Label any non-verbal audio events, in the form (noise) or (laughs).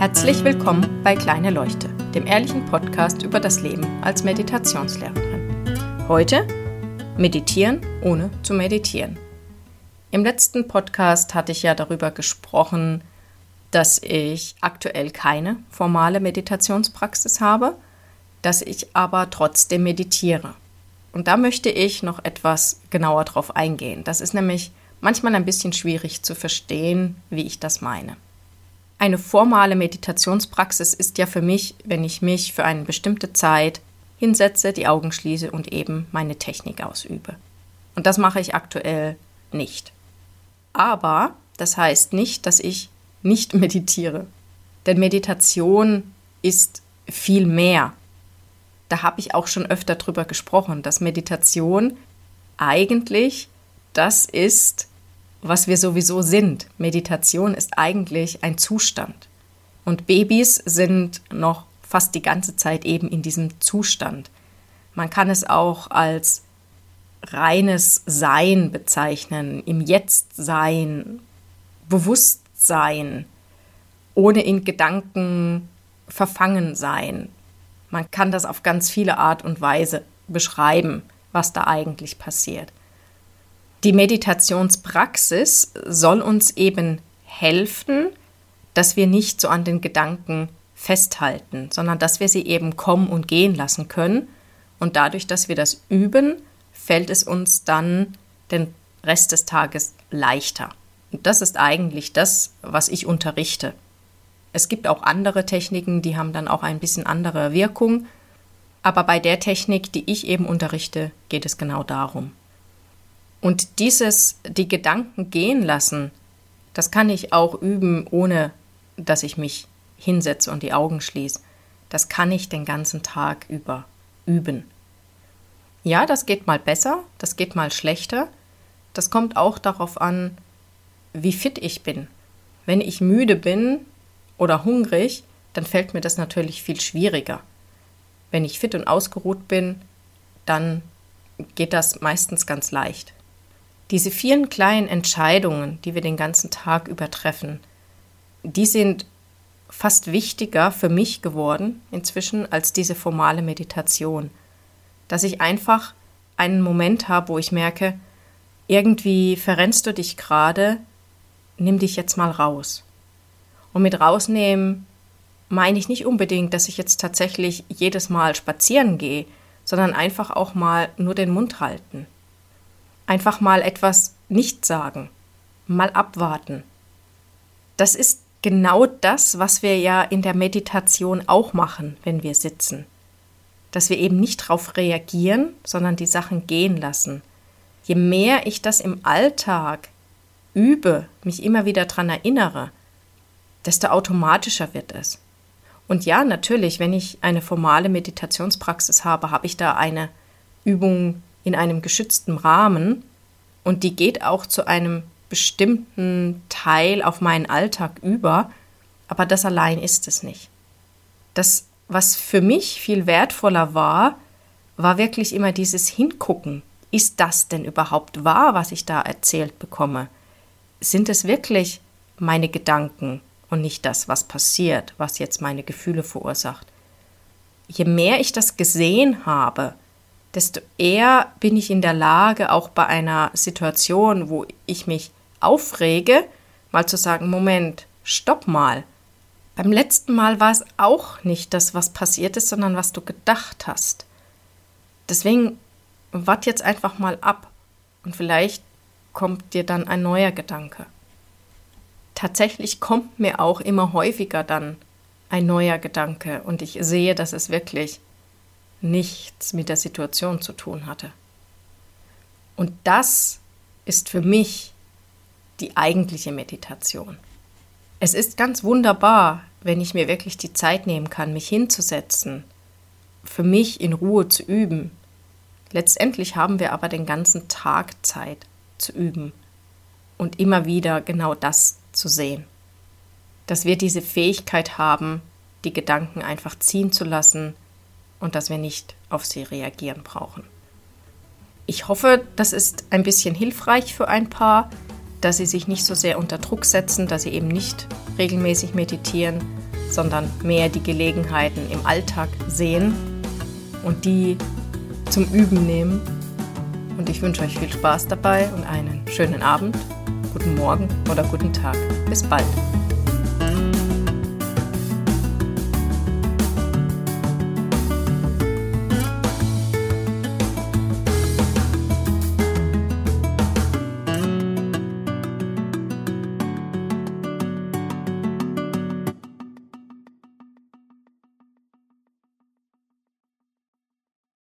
Herzlich willkommen bei Kleine Leuchte, dem ehrlichen Podcast über das Leben als Meditationslehrerin. Heute Meditieren ohne zu meditieren. Im letzten Podcast hatte ich ja darüber gesprochen, dass ich aktuell keine formale Meditationspraxis habe, dass ich aber trotzdem meditiere. Und da möchte ich noch etwas genauer drauf eingehen. Das ist nämlich manchmal ein bisschen schwierig zu verstehen, wie ich das meine. Eine formale Meditationspraxis ist ja für mich, wenn ich mich für eine bestimmte Zeit hinsetze, die Augen schließe und eben meine Technik ausübe. Und das mache ich aktuell nicht. Aber das heißt nicht, dass ich nicht (laughs) meditiere. Denn Meditation ist viel mehr. Da habe ich auch schon öfter drüber gesprochen, dass Meditation eigentlich das ist, was wir sowieso sind. Meditation ist eigentlich ein Zustand. Und Babys sind noch fast die ganze Zeit eben in diesem Zustand. Man kann es auch als reines Sein bezeichnen, im Jetzt-Sein, Bewusstsein, ohne in Gedanken verfangen sein. Man kann das auf ganz viele Art und Weise beschreiben, was da eigentlich passiert. Die Meditationspraxis soll uns eben helfen, dass wir nicht so an den Gedanken festhalten, sondern dass wir sie eben kommen und gehen lassen können. Und dadurch, dass wir das üben, fällt es uns dann den Rest des Tages leichter. Und das ist eigentlich das, was ich unterrichte. Es gibt auch andere Techniken, die haben dann auch ein bisschen andere Wirkung. Aber bei der Technik, die ich eben unterrichte, geht es genau darum. Und dieses, die Gedanken gehen lassen, das kann ich auch üben, ohne dass ich mich hinsetze und die Augen schließe. Das kann ich den ganzen Tag über üben. Ja, das geht mal besser, das geht mal schlechter. Das kommt auch darauf an, wie fit ich bin. Wenn ich müde bin oder hungrig, dann fällt mir das natürlich viel schwieriger. Wenn ich fit und ausgeruht bin, dann geht das meistens ganz leicht. Diese vielen kleinen Entscheidungen, die wir den ganzen Tag übertreffen, die sind fast wichtiger für mich geworden inzwischen als diese formale Meditation. Dass ich einfach einen Moment habe, wo ich merke, irgendwie verrennst du dich gerade, nimm dich jetzt mal raus. Und mit rausnehmen meine ich nicht unbedingt, dass ich jetzt tatsächlich jedes Mal spazieren gehe, sondern einfach auch mal nur den Mund halten einfach mal etwas nicht sagen, mal abwarten. Das ist genau das, was wir ja in der Meditation auch machen, wenn wir sitzen. Dass wir eben nicht darauf reagieren, sondern die Sachen gehen lassen. Je mehr ich das im Alltag übe, mich immer wieder daran erinnere, desto automatischer wird es. Und ja, natürlich, wenn ich eine formale Meditationspraxis habe, habe ich da eine Übung in einem geschützten Rahmen und die geht auch zu einem bestimmten Teil auf meinen Alltag über, aber das allein ist es nicht. Das, was für mich viel wertvoller war, war wirklich immer dieses Hingucken. Ist das denn überhaupt wahr, was ich da erzählt bekomme? Sind es wirklich meine Gedanken und nicht das, was passiert, was jetzt meine Gefühle verursacht? Je mehr ich das gesehen habe, desto eher bin ich in der Lage, auch bei einer Situation, wo ich mich aufrege, mal zu sagen, Moment, stopp mal. Beim letzten Mal war es auch nicht das, was passiert ist, sondern was du gedacht hast. Deswegen wart jetzt einfach mal ab und vielleicht kommt dir dann ein neuer Gedanke. Tatsächlich kommt mir auch immer häufiger dann ein neuer Gedanke und ich sehe, dass es wirklich nichts mit der Situation zu tun hatte. Und das ist für mich die eigentliche Meditation. Es ist ganz wunderbar, wenn ich mir wirklich die Zeit nehmen kann, mich hinzusetzen, für mich in Ruhe zu üben. Letztendlich haben wir aber den ganzen Tag Zeit zu üben und immer wieder genau das zu sehen. Dass wir diese Fähigkeit haben, die Gedanken einfach ziehen zu lassen, und dass wir nicht auf sie reagieren brauchen. Ich hoffe, das ist ein bisschen hilfreich für ein paar, dass sie sich nicht so sehr unter Druck setzen, dass sie eben nicht regelmäßig meditieren, sondern mehr die Gelegenheiten im Alltag sehen und die zum Üben nehmen. Und ich wünsche euch viel Spaß dabei und einen schönen Abend, guten Morgen oder guten Tag. Bis bald.